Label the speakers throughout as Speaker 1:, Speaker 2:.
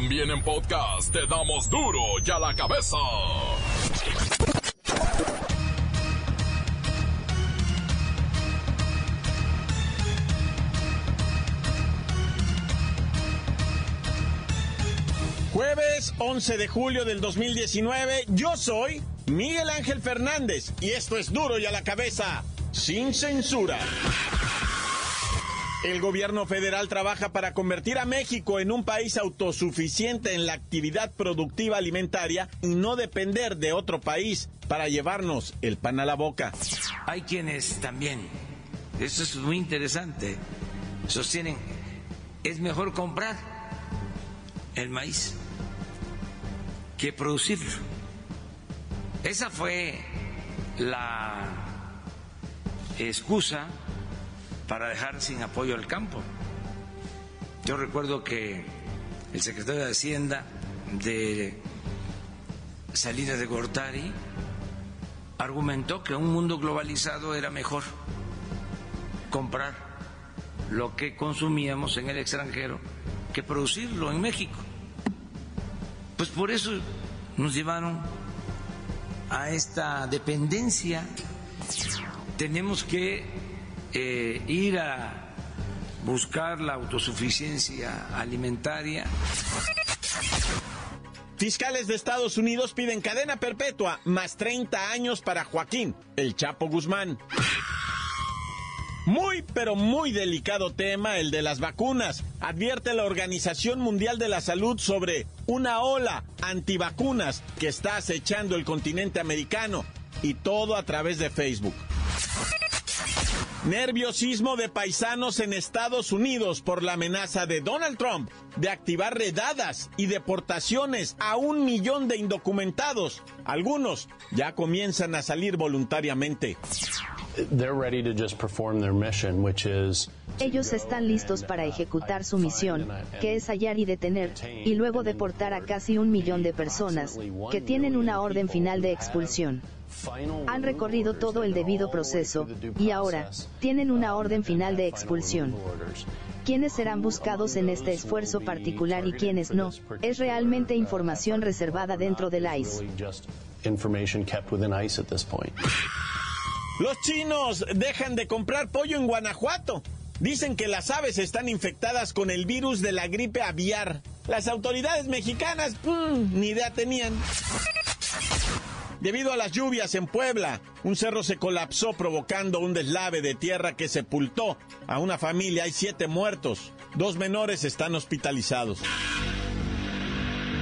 Speaker 1: También en podcast te damos duro y a la cabeza.
Speaker 2: Jueves 11 de julio del 2019, yo soy Miguel Ángel Fernández y esto es duro y a la cabeza, sin censura. El gobierno federal trabaja para convertir a México en un país autosuficiente en la actividad productiva alimentaria y no depender de otro país para llevarnos el pan a la boca.
Speaker 3: Hay quienes también, eso es muy interesante, sostienen, es mejor comprar el maíz que producirlo. Esa fue la excusa para dejar sin apoyo al campo. Yo recuerdo que el secretario de Hacienda de Salinas de Gortari argumentó que un mundo globalizado era mejor comprar lo que consumíamos en el extranjero que producirlo en México. Pues por eso nos llevaron a esta dependencia. Tenemos que eh, ir a buscar la autosuficiencia alimentaria.
Speaker 2: Fiscales de Estados Unidos piden cadena perpetua más 30 años para Joaquín, el Chapo Guzmán. Muy, pero muy delicado tema el de las vacunas. Advierte la Organización Mundial de la Salud sobre una ola antivacunas que está acechando el continente americano y todo a través de Facebook. Nerviosismo de paisanos en Estados Unidos por la amenaza de Donald Trump de activar redadas y deportaciones a un millón de indocumentados. Algunos ya comienzan a salir voluntariamente.
Speaker 4: Ellos están listos para ejecutar su misión, que es hallar y detener, y luego deportar a casi un millón de personas, que tienen una orden final de expulsión. Han recorrido todo el debido proceso, y ahora, tienen una orden final de expulsión. ¿Quiénes serán buscados en este esfuerzo particular y quiénes no? Es realmente información reservada dentro del ICE.
Speaker 2: Los chinos dejan de comprar pollo en Guanajuato. Dicen que las aves están infectadas con el virus de la gripe aviar. Las autoridades mexicanas, mm, ni idea tenían. Debido a las lluvias en Puebla, un cerro se colapsó provocando un deslave de tierra que sepultó a una familia. Hay siete muertos. Dos menores están hospitalizados.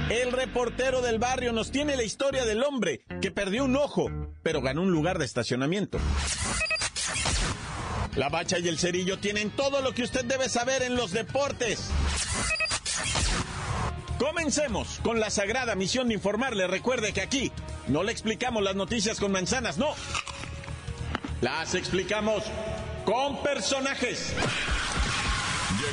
Speaker 2: El reportero del barrio nos tiene la historia del hombre que perdió un ojo, pero ganó un lugar de estacionamiento. La bacha y el cerillo tienen todo lo que usted debe saber en los deportes. Comencemos con la sagrada misión de informarle. Recuerde que aquí no le explicamos las noticias con manzanas, no. Las explicamos con personajes.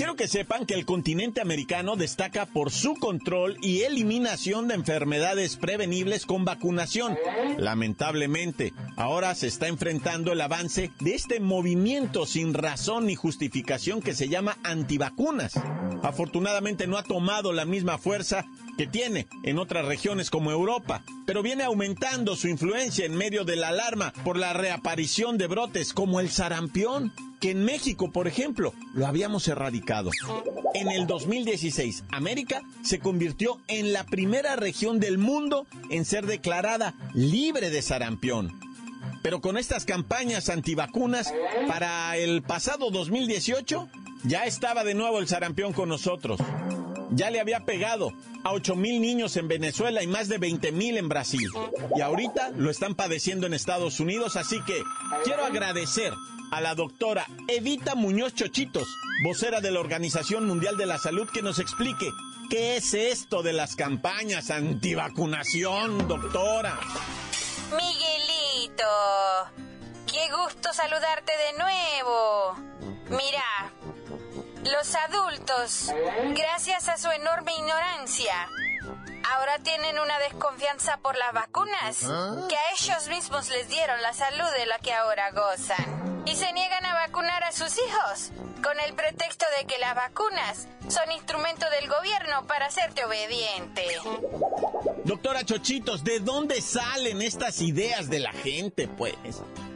Speaker 2: Quiero que sepan que el continente americano destaca por su control y eliminación de enfermedades prevenibles con vacunación. Lamentablemente, ahora se está enfrentando el avance de este movimiento sin razón ni justificación que se llama antivacunas. Afortunadamente no ha tomado la misma fuerza que tiene en otras regiones como Europa, pero viene aumentando su influencia en medio de la alarma por la reaparición de brotes como el sarampión que en México, por ejemplo, lo habíamos erradicado. En el 2016, América se convirtió en la primera región del mundo en ser declarada libre de sarampión. Pero con estas campañas antivacunas, para el pasado 2018, ya estaba de nuevo el sarampión con nosotros. ya le había pegado a 8 mil niños en Venezuela y más de 20 mil en Brasil. Y ahorita lo están padeciendo en Estados Unidos, así que quiero agradecer a la doctora Evita Muñoz Chochitos, vocera de la Organización Mundial de la Salud, que nos explique qué es esto de las campañas antivacunación, doctora.
Speaker 5: Qué gusto saludarte de nuevo. Mira, los adultos, gracias a su enorme ignorancia, ahora tienen una desconfianza por las vacunas
Speaker 2: ¿Ah?
Speaker 5: que a ellos mismos les dieron la salud de la que ahora gozan. Y se niegan a sus hijos con el pretexto de que las vacunas son instrumento del gobierno para hacerte obediente.
Speaker 2: Doctora Chochitos, ¿de dónde salen estas ideas de la gente, pues?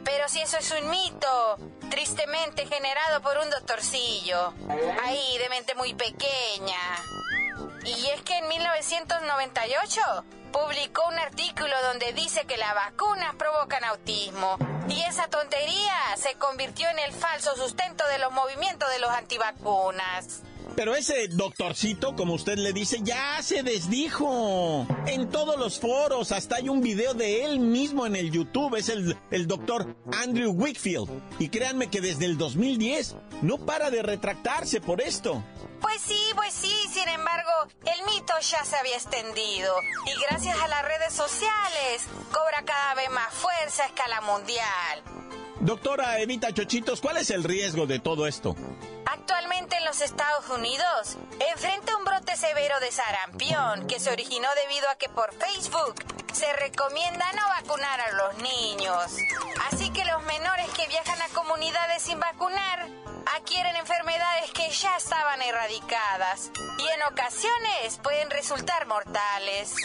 Speaker 5: Pero si eso es un mito, tristemente generado por un doctorcillo, ahí de mente muy pequeña. Y es que en 1998 publicó un artículo donde dice que las vacunas provocan autismo. Y esa tontería se convirtió en el falso sustento de los movimientos de los antivacunas.
Speaker 2: Pero ese doctorcito, como usted le dice, ya se desdijo. En todos los foros, hasta hay un video de él mismo en el YouTube. Es el, el doctor Andrew Wickfield. Y créanme que desde el 2010 no para de retractarse por esto.
Speaker 5: Pues sí, pues sí, sin embargo, el mito ya se había extendido y gracias a las redes sociales cobra cada vez más fuerza a escala mundial.
Speaker 2: Doctora Evita Chochitos, ¿cuál es el riesgo de todo esto?
Speaker 5: Actualmente en los Estados Unidos enfrenta un brote severo de sarampión que se originó debido a que por Facebook se recomienda no vacunar a los niños. Así que los menores que viajan a comunidades sin vacunar adquieren enfermedades que ya estaban erradicadas y en ocasiones pueden resultar mortales.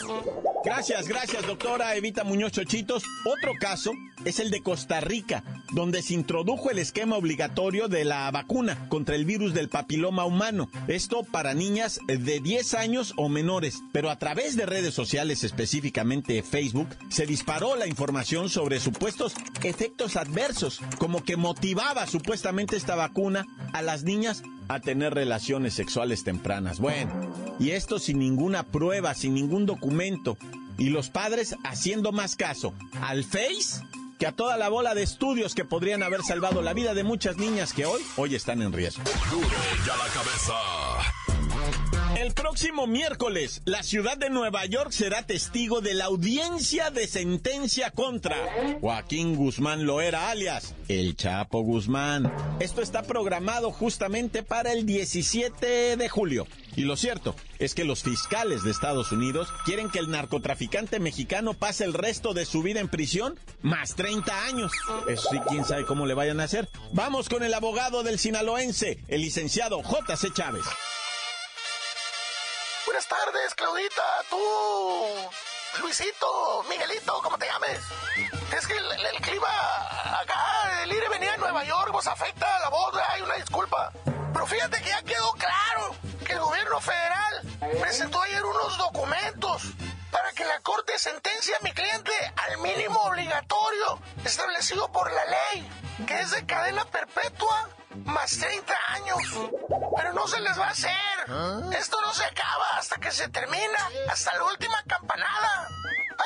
Speaker 2: Gracias, gracias, doctora Evita Muñoz Chochitos. Otro caso es el de Costa Rica, donde se introdujo el esquema obligatorio de la vacuna contra el virus del papiloma humano. Esto para niñas de 10 años o menores. Pero a través de redes sociales, específicamente Facebook, se disparó la información sobre supuestos efectos adversos, como que motivaba supuestamente esta vacuna a las niñas a tener relaciones sexuales tempranas. Bueno, y esto sin ninguna prueba, sin ningún documento. Y los padres haciendo más caso al Face que a toda la bola de estudios que podrían haber salvado la vida de muchas niñas que hoy, hoy están en riesgo.
Speaker 1: Ya la cabeza.
Speaker 2: El próximo miércoles, la ciudad de Nueva York será testigo de la audiencia de sentencia contra Joaquín Guzmán Loera, alias El Chapo Guzmán. Esto está programado justamente para el 17 de julio. Y lo cierto es que los fiscales de Estados Unidos quieren que el narcotraficante mexicano pase el resto de su vida en prisión más 30 años. Eso sí, quién sabe cómo le vayan a hacer. Vamos con el abogado del sinaloense, el licenciado J.C. Chávez.
Speaker 6: Tardes, Claudita, tú, Luisito, Miguelito, como te llames. Es que el, el clima acá, el ir y venir a Nueva York, pues afecta la voz, hay una disculpa. Pero fíjate que ya quedó claro que el gobierno federal presentó ayer unos documentos para que la corte sentencie a mi cliente al mínimo obligatorio establecido por la ley, que es de cadena perpetua más 30 años. Pero no se les va a hacer. Esto se acaba hasta que se termina, hasta la última campanada.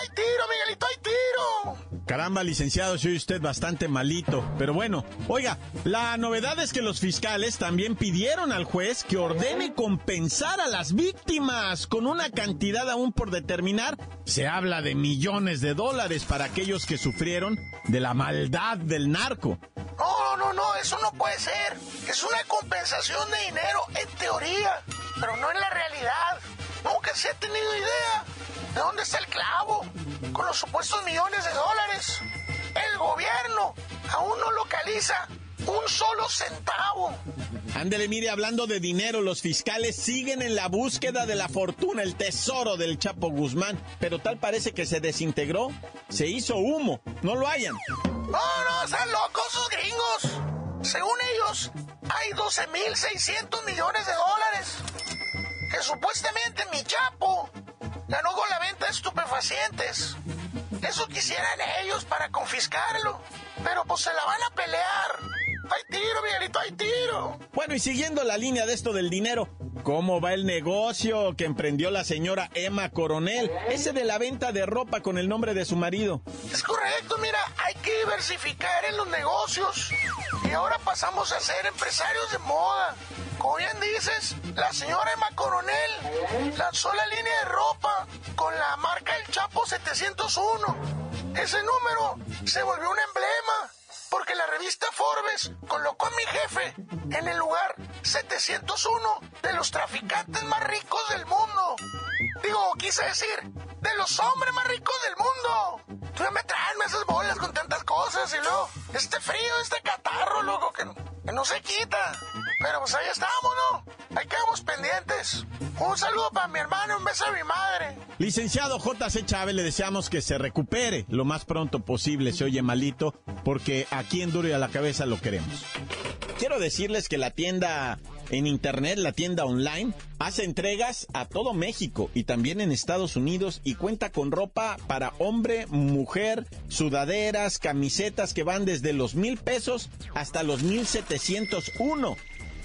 Speaker 6: ¡Hay tiro, Miguelito, hay tiro!
Speaker 2: Caramba, licenciado, soy usted bastante malito. Pero bueno, oiga, la novedad es que los fiscales también pidieron al juez que ordene compensar a las víctimas con una cantidad aún por determinar. Se habla de millones de dólares para aquellos que sufrieron de la maldad del narco.
Speaker 6: No, no, no, eso no puede ser. Es una compensación de dinero en teoría, pero no en la realidad. Nunca se ha tenido idea de dónde está el clavo con los supuestos millones de dólares. El gobierno aún no localiza un solo centavo.
Speaker 2: Ándele, mire, hablando de dinero, los fiscales siguen en la búsqueda de la fortuna, el tesoro del Chapo Guzmán, pero tal parece que se desintegró, se hizo humo, no lo hayan.
Speaker 6: No, no, están locos esos gringos. Según ellos, hay 12.600 millones de dólares que supuestamente mi Chapo ganó con la venta de estupefacientes. Eso quisieran ellos para confiscarlo, pero pues se la van a pelear. ¡Hay tiro, Miguelito, hay tiro!
Speaker 2: Bueno, y siguiendo la línea de esto del dinero,
Speaker 7: ¿Cómo va el negocio que emprendió la señora Emma Coronel? Ese de la venta de ropa con el nombre de su marido.
Speaker 6: Es correcto, mira, hay que diversificar en los negocios. Y ahora pasamos a ser empresarios de moda. Como bien dices, la señora Emma Coronel lanzó la línea de ropa con la marca El Chapo 701. Ese número se volvió un emblema porque la revista Forbes colocó a mi jefe en el lugar 701 de los traficantes más ricos del mundo. Digo, quise decir, de los hombres más ricos del mundo. Tú me traen esas bolas con tantas cosas y luego este frío, este catarro, loco, que que no se quita. Pero pues ahí estamos, ¿no? Ahí quedamos pendientes. Un saludo para mi hermano, un beso a mi madre.
Speaker 7: Licenciado J.C. Chávez, le deseamos que se recupere lo más pronto posible. Se oye malito, porque aquí en Duro y a la Cabeza lo queremos. Quiero decirles que la tienda en internet, la tienda online, hace entregas a todo México y también en Estados Unidos y cuenta con ropa para hombre, mujer, sudaderas, camisetas que van desde los mil pesos hasta los mil setecientos uno.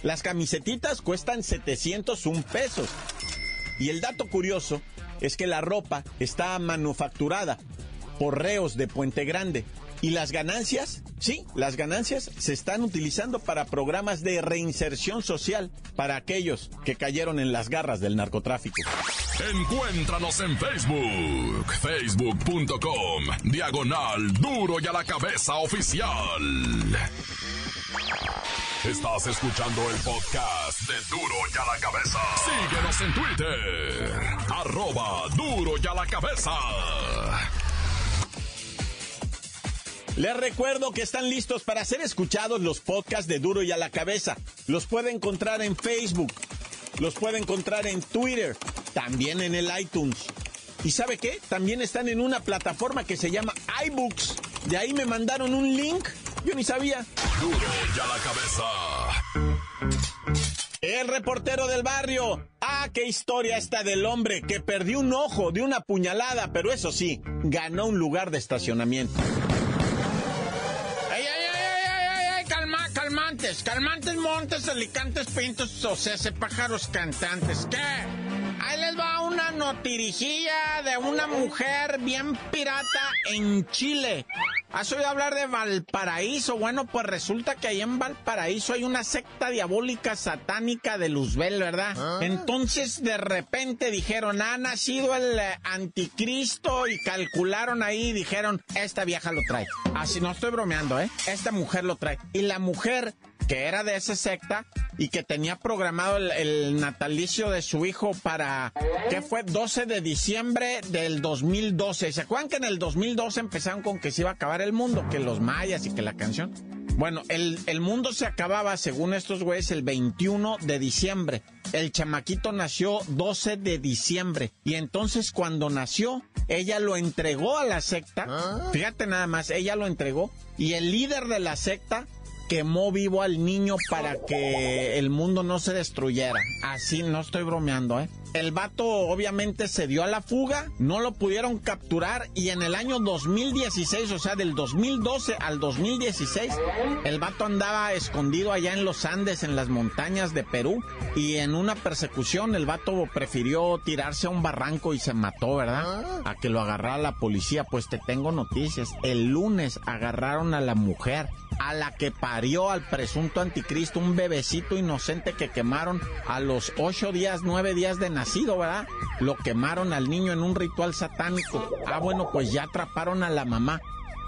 Speaker 7: Las camisetitas cuestan 701 pesos. Y el dato curioso es que la ropa está manufacturada por reos de Puente Grande. Y las ganancias, sí, las ganancias se están utilizando para programas de reinserción social para aquellos que cayeron en las garras del narcotráfico.
Speaker 1: Encuéntranos en Facebook, facebook.com, diagonal duro y a la cabeza oficial. Estás escuchando el podcast de Duro y a la cabeza. Síguenos en Twitter, arroba duro y a la cabeza.
Speaker 7: Les recuerdo que están listos para ser escuchados los podcasts de Duro y a la cabeza. Los puede encontrar en Facebook, los puede encontrar en Twitter, también en el iTunes. ¿Y sabe qué? También están en una plataforma que se llama iBooks. De ahí me mandaron un link. Yo ni sabía.
Speaker 1: Duro y a la cabeza.
Speaker 7: El reportero del barrio. Ah, qué historia esta del hombre que perdió un ojo de una puñalada, pero eso sí, ganó un lugar de estacionamiento.
Speaker 2: Calmantes, calmantes, montes, alicantes, pintos, o sea, pájaros cantantes. ¿Qué? Ahí les va una notirijilla de una mujer bien pirata en Chile. ¿Has oído hablar de Valparaíso? Bueno, pues resulta que ahí en Valparaíso hay una secta diabólica satánica de Luzbel, ¿verdad? Entonces de repente dijeron, ha nacido el eh, anticristo y calcularon ahí y dijeron, esta vieja lo trae. Así no estoy bromeando, ¿eh? Esta mujer lo trae. Y la mujer que era de esa secta y que tenía programado el, el natalicio de su hijo para, ¿qué fue? 12 de diciembre del 2012. ¿Se acuerdan que en el 2012 empezaron con que se iba a acabar el mundo? Que los mayas y que la canción. Bueno, el, el mundo se acababa, según estos güeyes, el 21 de diciembre. El chamaquito nació 12 de diciembre. Y entonces cuando nació, ella lo entregó a la secta. Fíjate nada más, ella lo entregó. Y el líder de la secta quemó vivo al niño para que el mundo no se destruyera. Así, no estoy bromeando, ¿eh? El vato obviamente se dio a la fuga, no lo pudieron capturar y en el año 2016, o sea, del 2012 al 2016, el vato andaba escondido allá en los Andes, en las montañas de Perú, y en una persecución el vato prefirió tirarse a un barranco y se mató, ¿verdad? A que lo agarrara la policía. Pues te tengo noticias. El lunes agarraron a la mujer a la que parió al presunto anticristo, un bebecito inocente que quemaron a los ocho días, nueve días de nacido, ¿verdad? Lo quemaron al niño en un ritual satánico. Ah, bueno, pues ya atraparon a la mamá.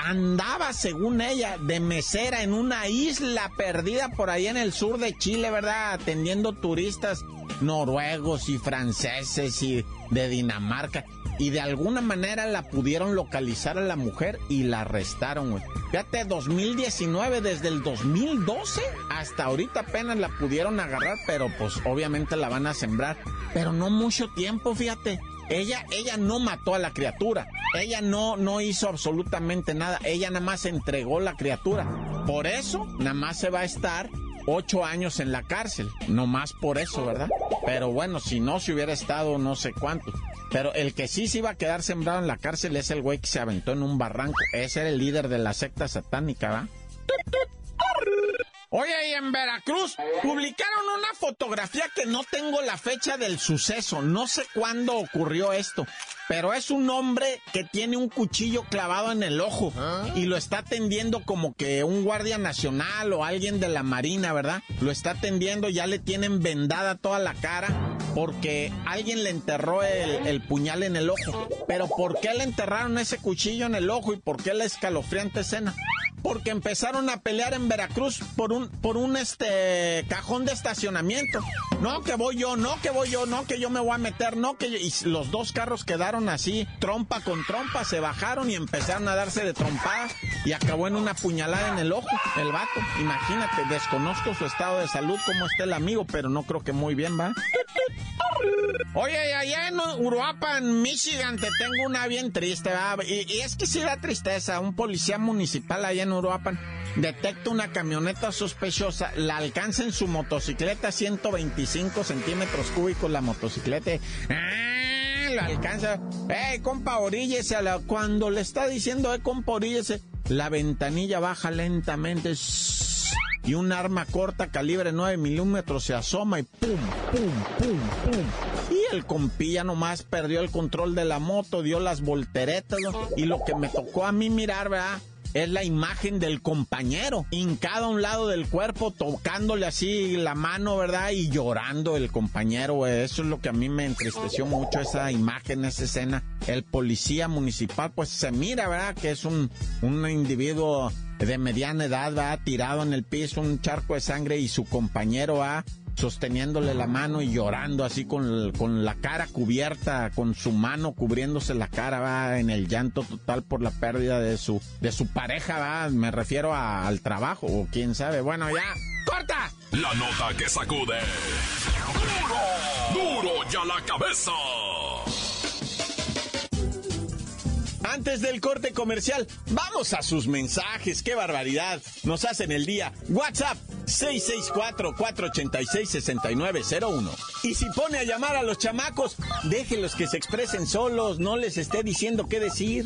Speaker 2: Andaba, según ella, de mesera en una isla perdida por ahí en el sur de Chile, ¿verdad? Atendiendo turistas noruegos y franceses y de Dinamarca. Y de alguna manera la pudieron localizar a la mujer y la arrestaron, güey. Fíjate, 2019, desde el 2012 hasta ahorita apenas la pudieron agarrar, pero pues obviamente la van a sembrar. Pero no mucho tiempo, fíjate. Ella, ella no mató a la criatura. Ella no, no hizo absolutamente nada. Ella nada más entregó la criatura. Por eso, nada más se va a estar ocho años en la cárcel. No más por eso, ¿verdad? Pero bueno, si no se hubiera estado no sé cuánto. Pero el que sí se iba a quedar sembrado en la cárcel es el güey que se aventó en un barranco. Ese era el líder de la secta satánica, ¿va? Oye, y en Veracruz publicaron una fotografía que no tengo la fecha del suceso, no sé cuándo ocurrió esto, pero es un hombre que tiene un cuchillo clavado en el ojo y lo está atendiendo como que un guardia nacional o alguien de la marina, ¿verdad? Lo está atendiendo, ya le tienen vendada toda la cara porque alguien le enterró el, el puñal en el ojo. Pero ¿por qué le enterraron ese cuchillo en el ojo y por qué la escalofriante escena? Porque empezaron a pelear en Veracruz por un, por un este cajón de estacionamiento. No, que voy yo, no, que voy yo, no, que yo me voy a meter, no, que Y los dos carros quedaron así, trompa con trompa, se bajaron y empezaron a darse de trompadas y acabó en una puñalada en el ojo, el vato. Imagínate, desconozco su estado de salud, cómo está el amigo, pero no creo que muy bien, ¿va? Oye, allá en Uruapan, Michigan, te tengo una bien triste, ¿va? Y, y es que sí da tristeza, un policía municipal allá en Uruapan detecta una camioneta sospechosa, la alcanza en su motocicleta 125 centímetros cúbicos la motocicleta. ¡Ah! La alcanza. ¡Ey, compa, oríllese! La... Cuando le está diciendo, ¡eh, compa, oríllese! La ventanilla baja lentamente. Y un arma corta calibre 9 milímetros se asoma y ¡pum, pum, pum, pum! Y el compilla nomás perdió el control de la moto, dio las volteretas. Y lo que me tocó a mí mirar, ¿verdad? Es la imagen del compañero, hincado a un lado del cuerpo, tocándole así la mano, ¿verdad? Y llorando el compañero, Eso es lo que a mí me entristeció mucho, esa imagen, esa escena. El policía municipal, pues se mira, ¿verdad? Que es un, un individuo de mediana edad, va tirado en el piso, un charco de sangre y su compañero va sosteniéndole la mano y llorando así con, con, la cara cubierta, con su mano cubriéndose la cara, va en el llanto total por la pérdida de su, de su pareja, va, me refiero al trabajo, o quién sabe, bueno, ya, ¡corta!
Speaker 1: La nota que sacude. ¡Duro! ¡Duro ya la cabeza!
Speaker 8: Antes del corte comercial, vamos a sus mensajes. ¡Qué barbaridad! Nos hacen el día. WhatsApp 664-486-6901. Y si pone a llamar a los chamacos, déjenlos que se expresen solos, no les esté diciendo qué decir.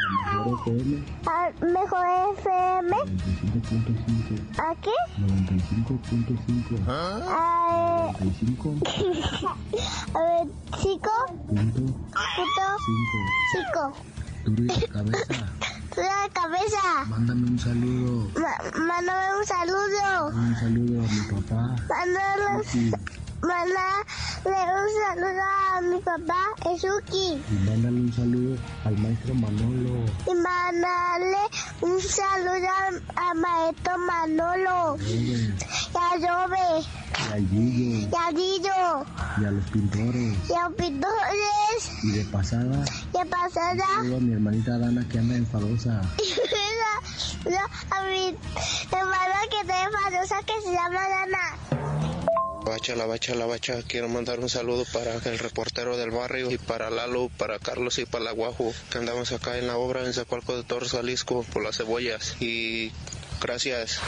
Speaker 9: Mejor FM. ¿A qué?
Speaker 10: 95.5.
Speaker 9: ¿Ah?
Speaker 10: 95.
Speaker 9: A ver, chico.
Speaker 10: Punto.
Speaker 9: Punto.
Speaker 10: 5. Duro de cabeza.
Speaker 9: Duro de cabeza.
Speaker 10: Mándame un saludo.
Speaker 9: Ma mándame un saludo.
Speaker 10: Un saludo a mi papá.
Speaker 9: Mándale,
Speaker 10: Sí.
Speaker 9: Mándale un saludo a mi papá, Ezuki.
Speaker 10: Y mándale un saludo al maestro Manolo.
Speaker 9: Y mándale un saludo a, a maestro Manolo. Y a Robe.
Speaker 10: y al Gillo.
Speaker 9: Y a Guido.
Speaker 10: Y a los pintores.
Speaker 9: Y a pintores.
Speaker 10: Y de pasada,
Speaker 9: Y a pasada.
Speaker 10: saludo a mi hermanita Dana que anda enfadosa.
Speaker 9: No, a mi hermana que te famosa que se llama Dana.
Speaker 11: Bacha, la bacha, la bacha. Quiero mandar un saludo para el reportero del barrio y para Lalo, para Carlos y para la Guajo, que andamos acá en la obra en Zacualco de Torres, Jalisco, por las cebollas. Y gracias.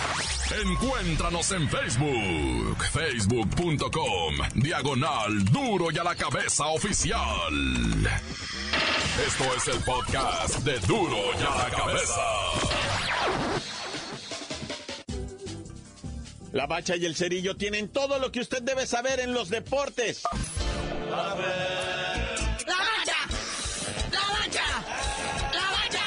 Speaker 1: Encuéntranos en Facebook, facebook.com, diagonal duro y a la cabeza oficial. Esto es el podcast de duro y a la cabeza.
Speaker 8: La bacha y el cerillo tienen todo lo que usted debe saber en los deportes.
Speaker 12: ¡La bacha! ¡La bacha! ¡La bacha!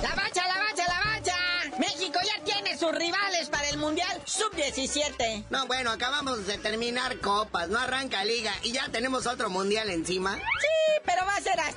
Speaker 13: ¡La bacha, la bacha, la bacha! México ya tiene sus rivales para el Mundial Sub-17.
Speaker 14: No, bueno, acabamos de terminar copas, no arranca liga y ya tenemos otro mundial encima.
Speaker 13: Sí,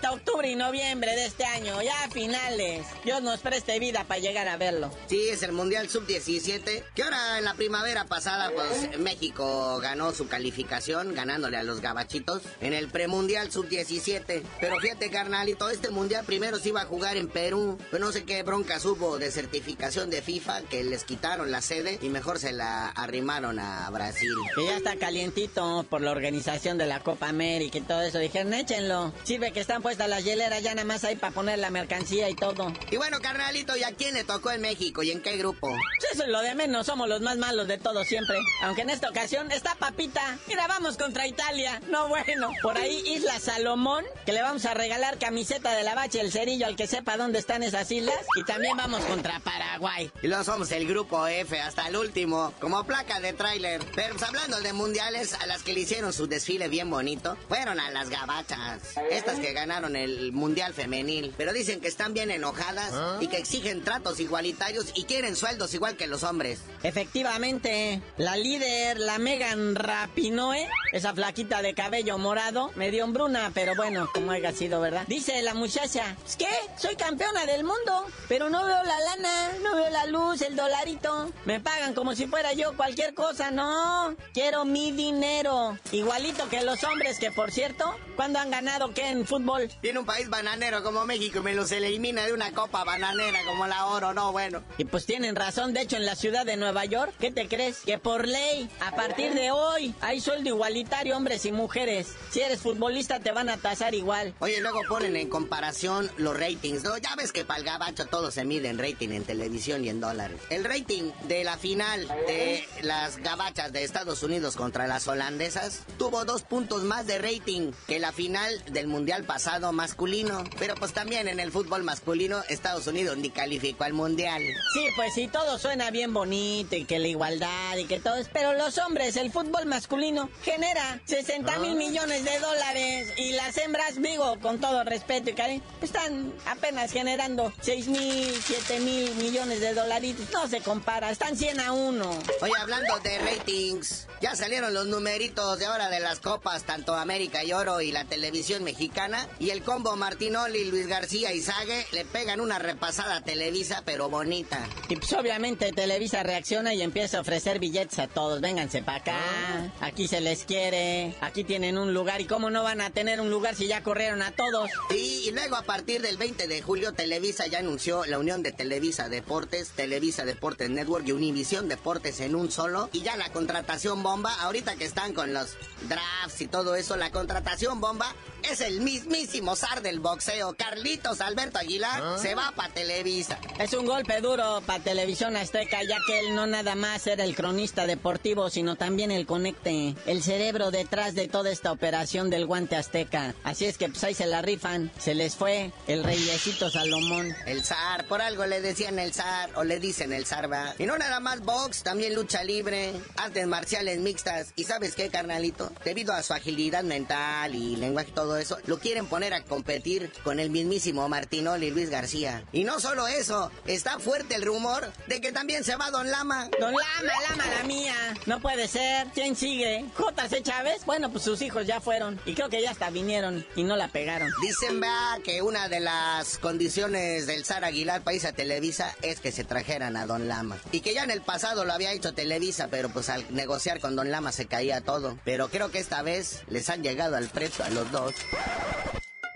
Speaker 13: hasta octubre y noviembre de este año, ya a finales. Dios nos preste vida para llegar a verlo.
Speaker 14: Sí, es el Mundial Sub-17, que ahora en la primavera pasada, pues México ganó su calificación, ganándole a los gabachitos en el premundial Sub-17. Pero fíjate, carnalito, este mundial primero se iba a jugar en Perú, pero no sé qué broncas hubo de certificación de FIFA que les quitaron la sede y mejor se la arrimaron a Brasil.
Speaker 13: Que ya está calientito por la organización de la Copa América y todo eso. Dijeron, échenlo. Sirve que están puestas las hieleras ya nada más ahí para poner la mercancía y todo.
Speaker 14: Y bueno, carnalito, ¿y a quién le tocó en México y en qué grupo?
Speaker 13: Pues eso es lo de menos, somos los más malos de todos siempre. Aunque en esta ocasión está Papita. Mira, vamos contra Italia. No bueno. Por ahí Isla Salomón, que le vamos a regalar camiseta de la bache el cerillo al que sepa dónde están esas islas. Y también vamos contra Paraguay.
Speaker 14: Y luego somos el grupo F hasta el último, como placa de tráiler. Pero pues, hablando de mundiales, a las que le hicieron su desfile bien bonito, fueron a las gabachas. Estas que ganaron el mundial femenil. Pero dicen que están bien enojadas y que exigen tratos igualitarios y quieren sueldos igual que los hombres.
Speaker 13: Efectivamente, la líder, la Megan Rapinoe, esa flaquita de cabello morado, medio hombruna, pero bueno, como haya sido, ¿verdad? Dice la muchacha, ¿es que Soy campeona del mundo, pero no veo la lana, no veo la luz, el dolarito. Me pagan como si fuera yo cualquier cosa, no. Quiero mi dinero. Igualito que los hombres, que por cierto, ¿cuándo han ganado qué en fútbol?
Speaker 14: Tiene un país bananero como México y me los elimina de una copa bananera como la oro, no, bueno.
Speaker 13: Y pues tienen razón, de hecho en la ciudad de Nueva York, ¿qué te crees? Que por ley, a partir de hoy, hay sueldo igualitario hombres y mujeres. Si eres futbolista te van a tasar igual.
Speaker 14: Oye, luego ponen en comparación los ratings, ¿no? Ya ves que para el gabacho todo se mide en rating en televisión y en dólares. El rating de la final de las gabachas de Estados Unidos contra las holandesas tuvo dos puntos más de rating que la final del mundial pasado masculino. Pero pues también en el fútbol masculino Estados Unidos ni calificó al mundial.
Speaker 13: Sí, pues sí, todo suena bien bonito y que la igualdad y que todo es... Pero los hombres, el fútbol masculino genera 60 mil millones de dólares y las hembras, digo, con todo respeto y cariño, están apenas generando 6 mil, 7 mil millones de dolaritos. No se compara, están 100 a 1.
Speaker 14: Oye, hablando de ratings, ya salieron los numeritos de ahora de las copas, tanto América y Oro y la televisión mexicana. Y el combo Martinoli, Luis García y Sague le pegan una repasada a Televisa, pero bonita.
Speaker 13: Y pues obviamente Televisa reacciona y empieza a ofrecer billetes a todos. Vénganse para acá. Aquí se les quiere. Aquí tienen un lugar. ¿Y cómo no van a tener un lugar si ya corrieron a todos?
Speaker 14: Sí, y luego a partir del 20 de julio Televisa ya anunció la unión de Televisa Deportes, Televisa Deportes Network y Univisión Deportes en un solo. Y ya la contratación bomba, ahorita que están con los drafts y todo eso, la contratación bomba es el mismísimo zar del boxeo. Carlitos Alberto Aguilar se va para Televisa.
Speaker 13: Es un golpe duro para Televisión Azteca, ya que él no nada más era el cronista deportivo, sino también el conecte, el cerebro detrás de toda esta operación del guante azteca. Así es que pues ahí se la rifan, se les fue el reyesito Salomón.
Speaker 14: El zar, por algo le decían el zar, o le dicen el zar, va. Y no nada más box, también lucha libre, artes marciales mixtas. ¿Y sabes qué, carnalito? Debido a su agilidad mental y lenguaje y todo eso, lo quieren poner a competir con el mismísimo Martinoli Luis García. Y no solo eso, está fuerte el rumor de que también se va Don Lama.
Speaker 13: Don Lama, Lama la mía. No puede ser. ¿Quién sigue? ¿JC Chávez? Bueno, pues sus hijos ya fueron. Y creo que ya hasta vinieron y no la pegaron.
Speaker 14: Dicen, va, que una de las condiciones del Zar Aguilar País a Televisa es que se trajeran a Don Lama. Y que ya en el pasado lo había hecho Televisa, pero pues al negociar con Don Lama se caía todo. Pero creo que esta vez les han llegado al precio a los dos.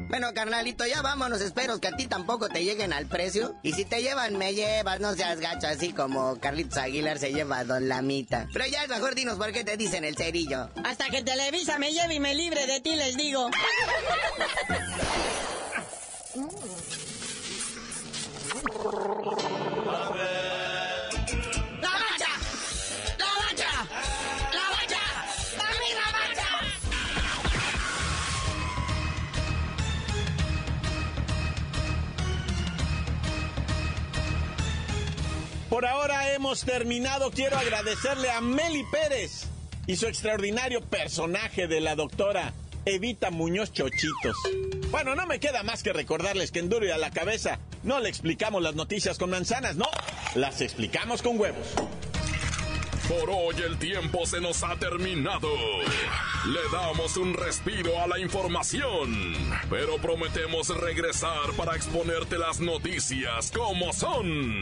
Speaker 14: Bueno, carnalito, ya vámonos. Espero que a ti tampoco te lleguen al precio. Y si te llevan, me llevas. No seas gacho, así como Carlitos Aguilar se lleva a Don Lamita. Pero ya es mejor dinos por qué te dicen el cerillo.
Speaker 13: Hasta que Televisa me lleve y me libre de ti, les digo.
Speaker 2: Por ahora hemos terminado. Quiero agradecerle a Meli Pérez y su extraordinario personaje de la doctora Evita Muñoz Chochitos. Bueno, no me queda más que recordarles que en Duro a la cabeza no le explicamos las noticias con manzanas, no, las explicamos con huevos.
Speaker 1: Por hoy el tiempo se nos ha terminado. Le damos un respiro a la información, pero prometemos regresar para exponerte las noticias como son.